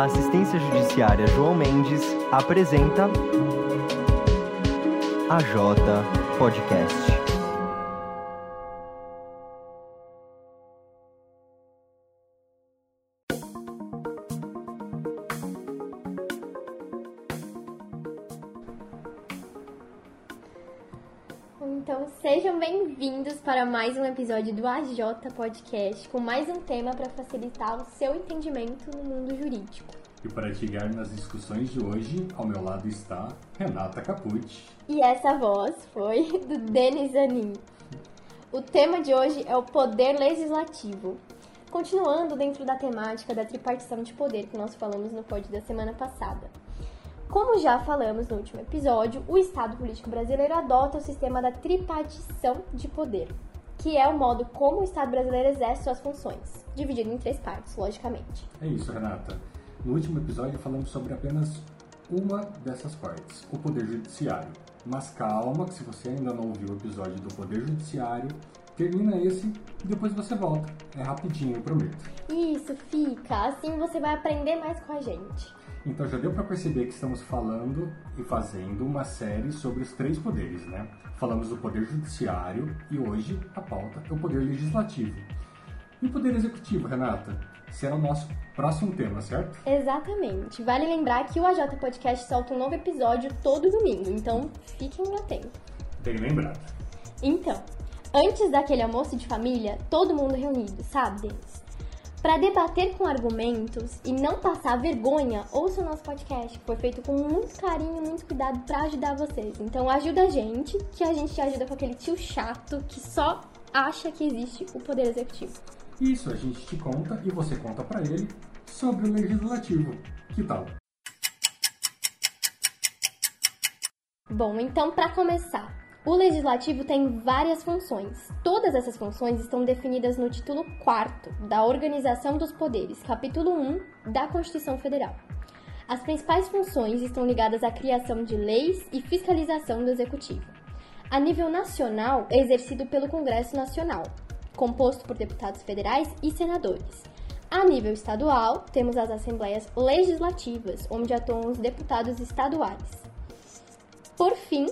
A assistência judiciária João Mendes apresenta a J Podcast. Então, sejam bem-vindos para mais um episódio do AJ Podcast, com mais um tema para facilitar o seu entendimento no mundo jurídico. E para guiar nas discussões de hoje, ao meu lado está Renata Capucci. E essa voz foi do Denis Zanin. O tema de hoje é o poder legislativo. Continuando dentro da temática da tripartição de poder que nós falamos no pod da semana passada. Como já falamos no último episódio, o Estado político brasileiro adota o sistema da tripartição de poder, que é o modo como o Estado brasileiro exerce suas funções, dividido em três partes, logicamente. É isso, Renata. No último episódio falamos sobre apenas uma dessas partes, o Poder Judiciário. Mas calma, que se você ainda não ouviu o episódio do Poder Judiciário, termina esse e depois você volta. É rapidinho, eu prometo. Isso, fica. Assim você vai aprender mais com a gente. Então já deu para perceber que estamos falando e fazendo uma série sobre os três poderes, né? Falamos do poder judiciário e hoje a pauta é o poder legislativo. E o poder executivo, Renata? Será o nosso próximo tema, certo? Exatamente. Vale lembrar que o AJ Podcast solta um novo episódio todo domingo, então fiquem atentos. Bem lembrado. Então, antes daquele almoço de família, todo mundo reunido, sabe, Denis? Para debater com argumentos e não passar vergonha, ouça o nosso podcast, que foi feito com muito carinho e muito cuidado para ajudar vocês. Então ajuda a gente, que a gente te ajuda com aquele tio chato que só acha que existe o poder executivo. Isso, a gente te conta e você conta para ele sobre o legislativo. Que tal? Bom, então para começar, o legislativo tem várias funções. Todas essas funções estão definidas no título 4 da Organização dos Poderes, capítulo 1 da Constituição Federal. As principais funções estão ligadas à criação de leis e fiscalização do executivo. A nível nacional, é exercido pelo Congresso Nacional, composto por deputados federais e senadores. A nível estadual, temos as assembleias legislativas, onde atuam os deputados estaduais. Por fim,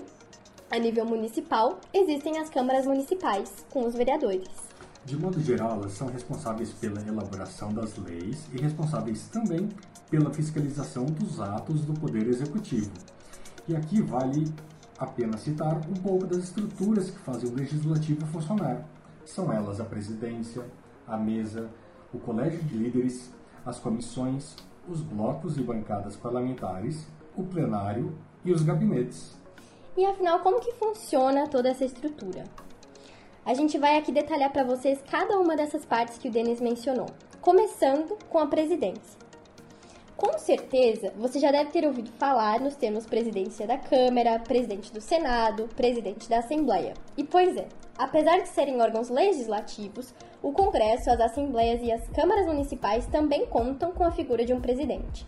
a nível municipal, existem as câmaras municipais, com os vereadores. De modo geral, elas são responsáveis pela elaboração das leis e responsáveis também pela fiscalização dos atos do Poder Executivo. E aqui vale a pena citar um pouco das estruturas que fazem o Legislativo funcionar. São elas a presidência, a mesa, o colégio de líderes, as comissões, os blocos e bancadas parlamentares, o plenário e os gabinetes. E afinal, como que funciona toda essa estrutura? A gente vai aqui detalhar para vocês cada uma dessas partes que o Denis mencionou, começando com a presidência. Com certeza, você já deve ter ouvido falar nos termos presidência da Câmara, presidente do Senado, presidente da Assembleia. E pois é, apesar de serem órgãos legislativos, o Congresso, as Assembleias e as câmaras municipais também contam com a figura de um presidente.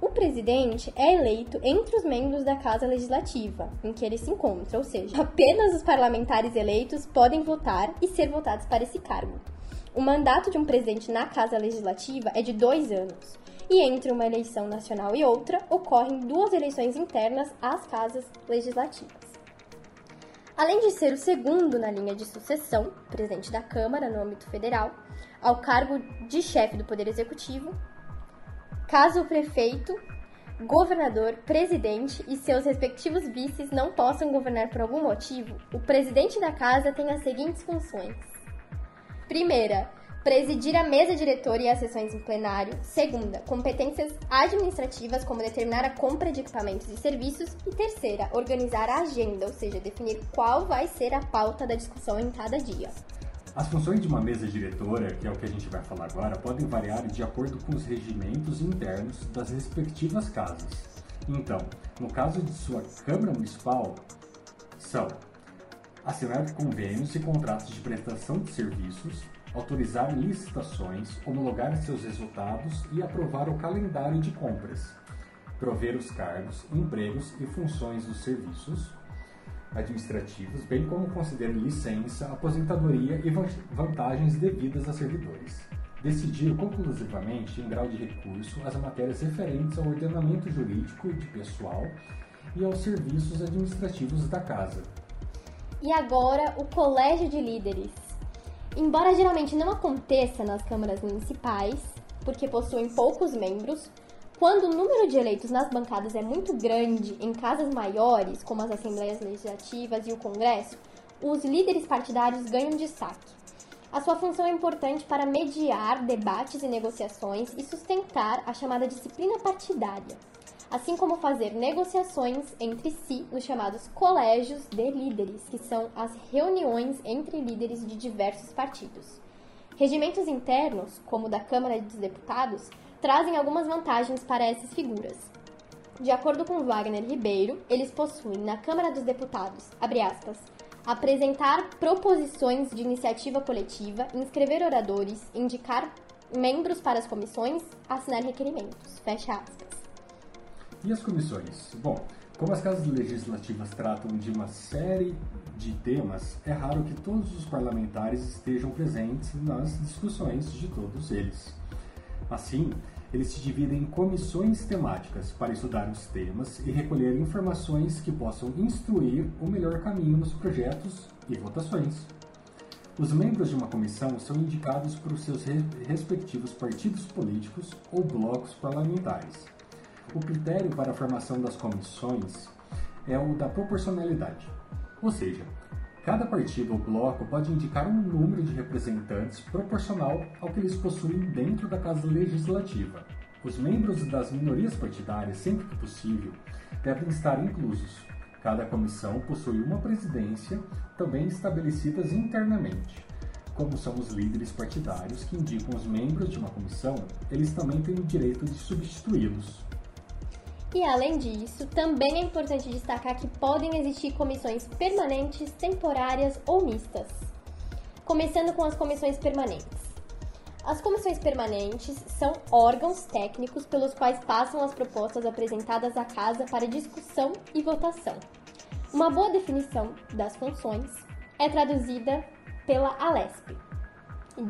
O presidente é eleito entre os membros da Casa Legislativa, em que ele se encontra, ou seja, apenas os parlamentares eleitos podem votar e ser votados para esse cargo. O mandato de um presidente na Casa Legislativa é de dois anos, e entre uma eleição nacional e outra ocorrem duas eleições internas às casas legislativas. Além de ser o segundo na linha de sucessão, presidente da Câmara no âmbito federal, ao cargo de chefe do Poder Executivo, Caso o prefeito, governador, presidente e seus respectivos vices não possam governar por algum motivo, o presidente da casa tem as seguintes funções: primeira, presidir a mesa diretora e as sessões em plenário. Segunda, competências administrativas, como determinar a compra de equipamentos e serviços. E terceira, organizar a agenda, ou seja, definir qual vai ser a pauta da discussão em cada dia. As funções de uma mesa diretora, que é o que a gente vai falar agora, podem variar de acordo com os regimentos internos das respectivas casas. Então, no caso de sua Câmara Municipal, são assinar convênios e contratos de prestação de serviços, autorizar licitações, homologar seus resultados e aprovar o calendário de compras, prover os cargos, empregos e funções dos serviços, administrativos, bem como conceder licença, aposentadoria e vantagens devidas a servidores. decidir conclusivamente, em grau de recurso, as matérias referentes ao ordenamento jurídico de pessoal e aos serviços administrativos da Casa. E agora, o Colégio de Líderes. Embora geralmente não aconteça nas câmaras municipais, porque possuem poucos membros, quando o número de eleitos nas bancadas é muito grande em casas maiores, como as Assembleias Legislativas e o Congresso, os líderes partidários ganham destaque. A sua função é importante para mediar debates e negociações e sustentar a chamada disciplina partidária, assim como fazer negociações entre si nos chamados colégios de líderes, que são as reuniões entre líderes de diversos partidos. Regimentos internos, como o da Câmara dos Deputados, trazem algumas vantagens para essas figuras. De acordo com Wagner Ribeiro, eles possuem na Câmara dos Deputados, aspas, apresentar proposições de iniciativa coletiva, inscrever oradores, indicar membros para as comissões, assinar requerimentos. Fecha aspas. E as comissões? Bom, como as casas legislativas tratam de uma série de temas, é raro que todos os parlamentares estejam presentes nas discussões de todos eles. Assim, eles se dividem em comissões temáticas para estudar os temas e recolher informações que possam instruir o melhor caminho nos projetos e votações. Os membros de uma comissão são indicados por seus respectivos partidos políticos ou blocos parlamentares. O critério para a formação das comissões é o da proporcionalidade, ou seja, Cada partido ou bloco pode indicar um número de representantes proporcional ao que eles possuem dentro da Casa Legislativa. Os membros das minorias partidárias, sempre que possível, devem estar inclusos. Cada comissão possui uma presidência, também estabelecidas internamente. Como são os líderes partidários que indicam os membros de uma comissão, eles também têm o direito de substituí-los. E além disso, também é importante destacar que podem existir comissões permanentes, temporárias ou mistas. Começando com as comissões permanentes. As comissões permanentes são órgãos técnicos pelos quais passam as propostas apresentadas à Casa para discussão e votação. Uma boa definição das funções é traduzida pela Alesp.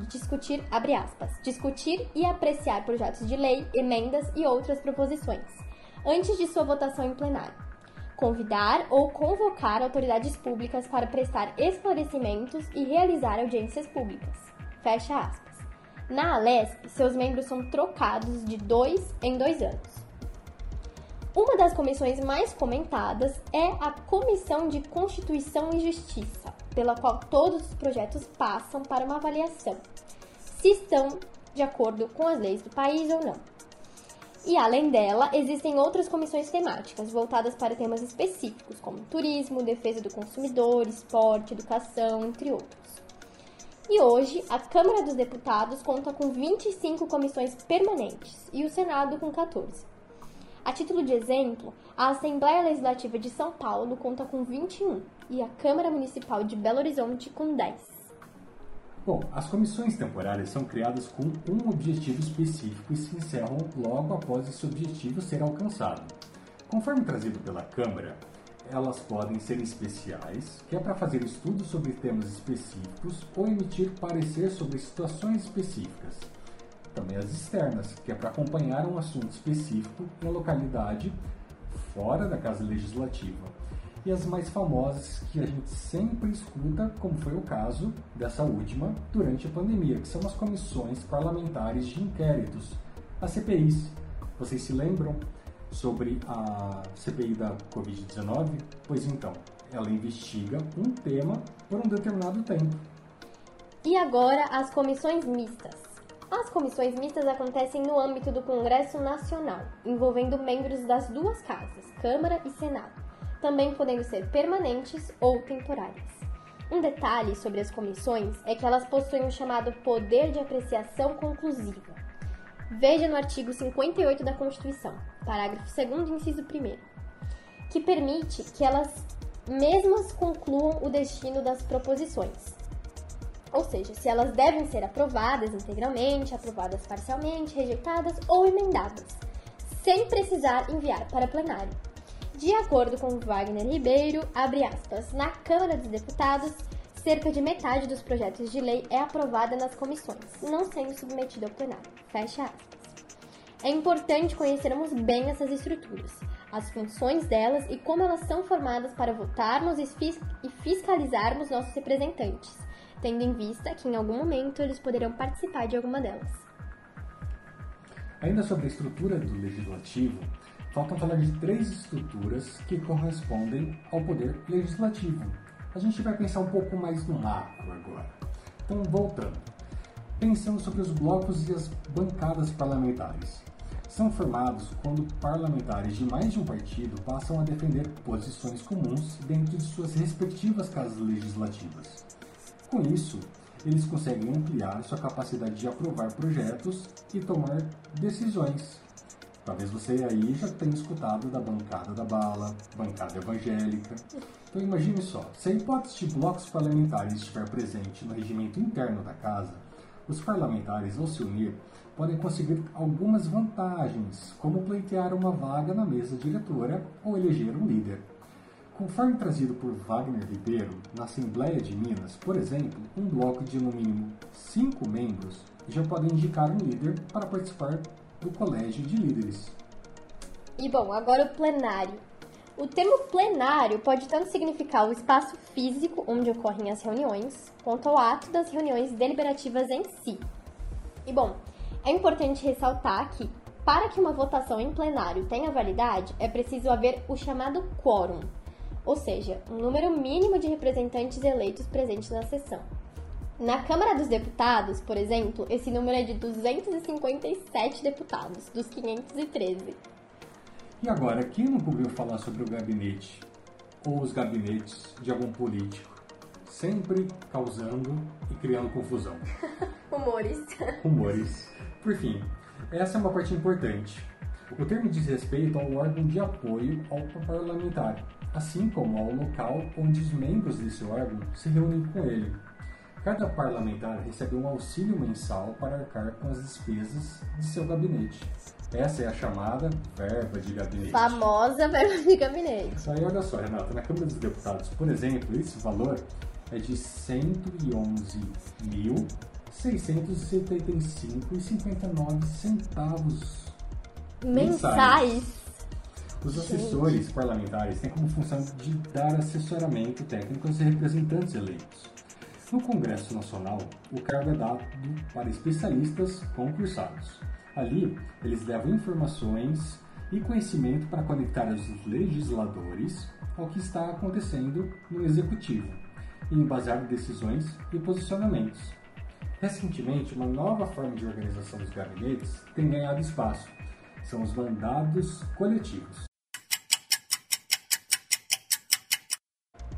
Discutir, aspas, discutir e apreciar projetos de lei, emendas e outras proposições antes de sua votação em plenário. Convidar ou convocar autoridades públicas para prestar esclarecimentos e realizar audiências públicas. Fecha aspas. Na Alesp, seus membros são trocados de dois em dois anos. Uma das comissões mais comentadas é a Comissão de Constituição e Justiça, pela qual todos os projetos passam para uma avaliação, se estão de acordo com as leis do país ou não. E além dela, existem outras comissões temáticas voltadas para temas específicos, como turismo, defesa do consumidor, esporte, educação, entre outros. E hoje, a Câmara dos Deputados conta com 25 comissões permanentes e o Senado com 14. A título de exemplo, a Assembleia Legislativa de São Paulo conta com 21 e a Câmara Municipal de Belo Horizonte com 10. Bom, as comissões temporárias são criadas com um objetivo específico e se encerram logo após esse objetivo ser alcançado. Conforme trazido pela Câmara, elas podem ser especiais, que é para fazer estudos sobre temas específicos ou emitir parecer sobre situações específicas. Também as externas, que é para acompanhar um assunto específico em localidade fora da Casa Legislativa e as mais famosas que a gente sempre escuta, como foi o caso dessa última durante a pandemia, que são as comissões parlamentares de inquéritos, as CPIs. Vocês se lembram sobre a CPI da Covid-19? Pois então, ela investiga um tema por um determinado tempo. E agora as comissões mistas. As comissões mistas acontecem no âmbito do Congresso Nacional, envolvendo membros das duas casas, Câmara e Senado também podendo ser permanentes ou temporárias. Um detalhe sobre as comissões é que elas possuem o chamado poder de apreciação conclusiva. Veja no artigo 58 da Constituição, parágrafo 2 inciso 1 que permite que elas mesmas concluam o destino das proposições. Ou seja, se elas devem ser aprovadas integralmente, aprovadas parcialmente, rejeitadas ou emendadas, sem precisar enviar para plenário. De acordo com Wagner Ribeiro, aspas, na Câmara dos Deputados, cerca de metade dos projetos de lei é aprovada nas comissões, não sendo submetida ao plenário. Fecha aspas. É importante conhecermos bem essas estruturas, as funções delas e como elas são formadas para votarmos e fiscalizarmos nossos representantes, tendo em vista que em algum momento eles poderão participar de alguma delas. Ainda sobre a estrutura do legislativo, faltam falar de três estruturas que correspondem ao poder legislativo. A gente vai pensar um pouco mais no macro agora. Então, voltando. Pensando sobre os blocos e as bancadas parlamentares. São formados quando parlamentares de mais de um partido passam a defender posições comuns dentro de suas respectivas casas legislativas. Com isso, eles conseguem ampliar sua capacidade de aprovar projetos e tomar decisões Talvez você aí já tenha escutado da bancada da bala, bancada evangélica. Então imagine só, se a hipótese de blocos parlamentares estiver presente no regimento interno da casa, os parlamentares, ao se unir, podem conseguir algumas vantagens, como pleitear uma vaga na mesa diretora ou eleger um líder. Conforme trazido por Wagner Ribeiro, na Assembleia de Minas, por exemplo, um bloco de no mínimo cinco membros já pode indicar um líder para participar do Colégio de Líderes. E bom, agora o plenário. O termo plenário pode tanto significar o espaço físico onde ocorrem as reuniões, quanto ao ato das reuniões deliberativas em si. E bom, é importante ressaltar que, para que uma votação em plenário tenha validade, é preciso haver o chamado quórum, ou seja, um número mínimo de representantes eleitos presentes na sessão. Na Câmara dos Deputados, por exemplo, esse número é de 257 deputados, dos 513. E agora, quem nunca ouviu falar sobre o gabinete ou os gabinetes de algum político? Sempre causando e criando confusão. Humores. Humores. Por fim, essa é uma parte importante. O termo diz respeito ao órgão de apoio ao parlamentar, assim como ao local onde os membros desse órgão se reúnem com ele. Cada parlamentar recebe um auxílio mensal para arcar com as despesas de seu gabinete. Essa é a chamada verba de gabinete. Famosa verba de gabinete. Aí olha só, Renata, na Câmara dos Deputados, por exemplo, esse valor é de 111.675,59 centavos mensais. Os assessores Gente. parlamentares têm como função de dar assessoramento técnico aos representantes eleitos. No Congresso Nacional, o cargo é dado para especialistas concursados. Ali, eles levam informações e conhecimento para conectar os legisladores ao que está acontecendo no Executivo e embasar decisões e posicionamentos. Recentemente, uma nova forma de organização dos gabinetes tem ganhado espaço. São os mandados coletivos.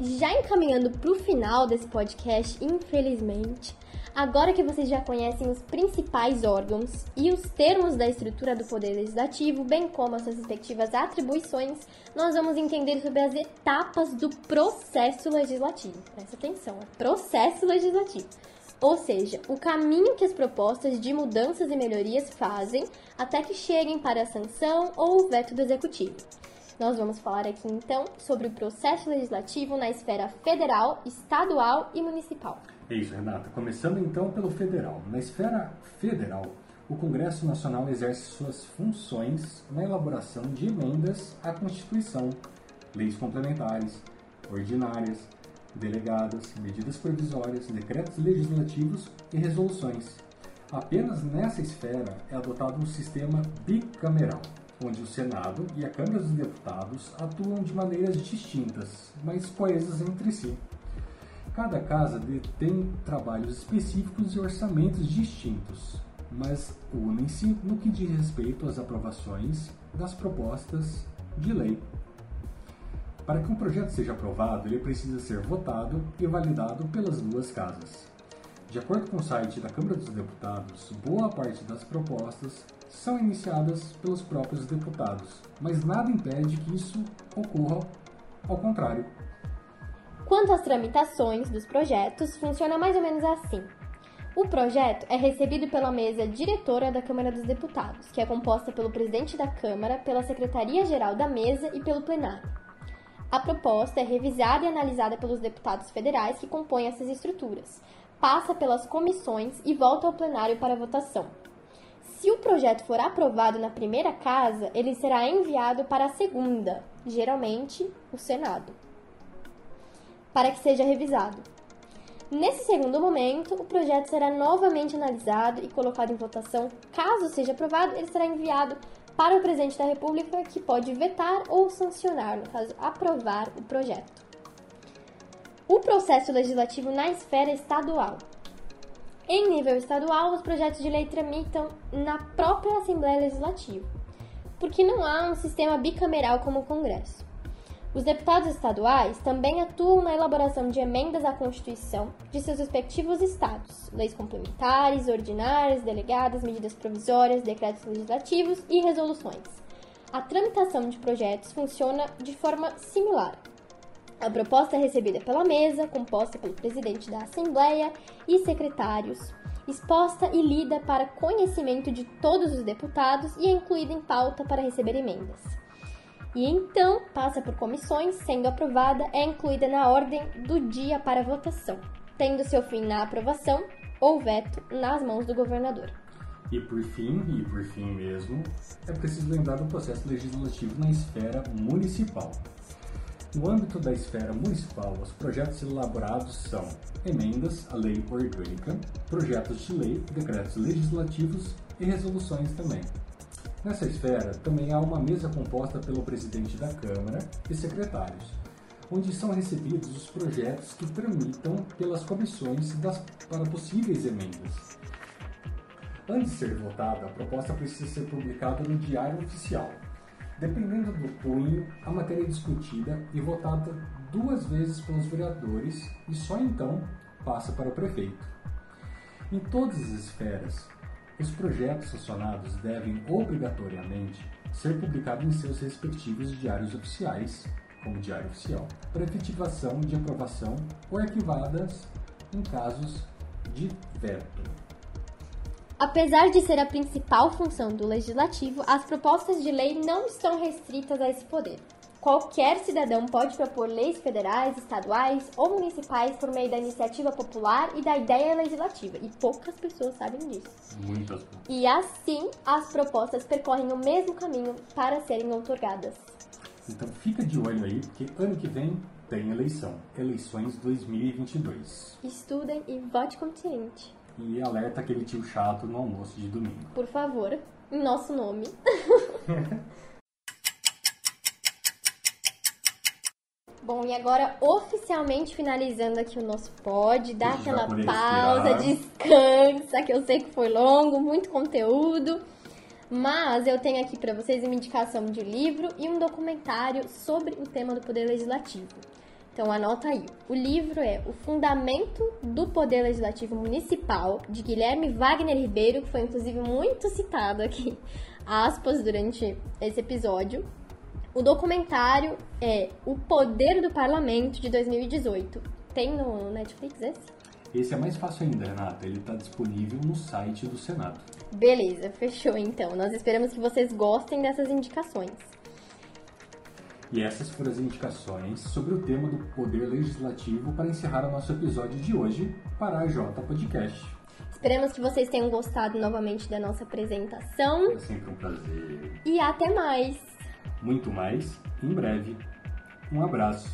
Já encaminhando para o final desse podcast, infelizmente, agora que vocês já conhecem os principais órgãos e os termos da estrutura do Poder Legislativo, bem como as suas respectivas atribuições, nós vamos entender sobre as etapas do processo legislativo. Presta atenção, é processo legislativo. Ou seja, o caminho que as propostas de mudanças e melhorias fazem até que cheguem para a sanção ou o veto do executivo. Nós vamos falar aqui então sobre o processo legislativo na esfera federal, estadual e municipal. É isso, Renata. Começando então pelo federal. Na esfera federal, o Congresso Nacional exerce suas funções na elaboração de emendas à Constituição, leis complementares, ordinárias, delegadas, medidas provisórias, decretos legislativos e resoluções. Apenas nessa esfera é adotado um sistema bicameral onde o Senado e a Câmara dos Deputados atuam de maneiras distintas, mas coesas entre si. Cada casa tem trabalhos específicos e orçamentos distintos, mas unem-se no que diz respeito às aprovações das propostas de lei. Para que um projeto seja aprovado, ele precisa ser votado e validado pelas duas casas. De acordo com o site da Câmara dos Deputados, boa parte das propostas são iniciadas pelos próprios deputados, mas nada impede que isso ocorra ao contrário. Quanto às tramitações dos projetos, funciona mais ou menos assim. O projeto é recebido pela mesa diretora da Câmara dos Deputados, que é composta pelo presidente da Câmara, pela secretaria-geral da mesa e pelo plenário. A proposta é revisada e analisada pelos deputados federais que compõem essas estruturas, passa pelas comissões e volta ao plenário para votação. Se o projeto for aprovado na primeira casa, ele será enviado para a segunda, geralmente o Senado, para que seja revisado. Nesse segundo momento, o projeto será novamente analisado e colocado em votação. Caso seja aprovado, ele será enviado para o presidente da República, que pode vetar ou sancionar, no caso, aprovar o projeto. O processo legislativo na esfera estadual. Em nível estadual, os projetos de lei tramitam na própria Assembleia Legislativa, porque não há um sistema bicameral como o Congresso. Os deputados estaduais também atuam na elaboração de emendas à Constituição de seus respectivos estados, leis complementares, ordinárias, delegadas, medidas provisórias, decretos legislativos e resoluções. A tramitação de projetos funciona de forma similar. A proposta é recebida pela mesa, composta pelo presidente da Assembleia e secretários, exposta e lida para conhecimento de todos os deputados e é incluída em pauta para receber emendas e então passa por comissões, sendo aprovada, é incluída na ordem do dia para votação, tendo seu fim na aprovação ou veto nas mãos do governador. E por fim, e por fim mesmo, é preciso lembrar do processo legislativo na esfera municipal. No âmbito da esfera municipal, os projetos elaborados são emendas à lei orgânica, projetos de lei, decretos legislativos e resoluções também. Nessa esfera, também há uma mesa composta pelo presidente da Câmara e secretários, onde são recebidos os projetos que tramitam pelas comissões das, para possíveis emendas. Antes de ser votada, a proposta precisa ser publicada no Diário Oficial. Dependendo do cunho, a matéria é discutida e votada duas vezes pelos vereadores e só então passa para o prefeito. Em todas as esferas, os projetos sancionados devem obrigatoriamente ser publicados em seus respectivos diários oficiais, como Diário Oficial, para efetivação de aprovação ou arquivadas em casos de veto. Apesar de ser a principal função do legislativo, as propostas de lei não estão restritas a esse poder. Qualquer cidadão pode propor leis federais, estaduais ou municipais por meio da iniciativa popular e da ideia legislativa, e poucas pessoas sabem disso. Muitas. E assim, as propostas percorrem o mesmo caminho para serem outorgadas. Então fica de olho aí, porque ano que vem tem eleição. Eleições 2022. Estudem e vote consciente. E alerta aquele tio chato no almoço de domingo. Por favor, em nosso nome. Bom, e agora oficialmente finalizando aqui o nosso pod, dá aquela pausa, respirar. descansa, que eu sei que foi longo, muito conteúdo. Mas eu tenho aqui para vocês uma indicação de livro e um documentário sobre o tema do Poder Legislativo. Então anota aí. O livro é O Fundamento do Poder Legislativo Municipal, de Guilherme Wagner Ribeiro, que foi inclusive muito citado aqui, aspas, durante esse episódio. O documentário é O Poder do Parlamento, de 2018. Tem no Netflix esse? Esse é mais fácil ainda, Renata. Ele está disponível no site do Senado. Beleza, fechou então. Nós esperamos que vocês gostem dessas indicações. E essas foram as indicações sobre o tema do Poder Legislativo para encerrar o nosso episódio de hoje para a J Podcast. Esperamos que vocês tenham gostado novamente da nossa apresentação É sempre um prazer. e até mais! Muito mais em breve. Um abraço.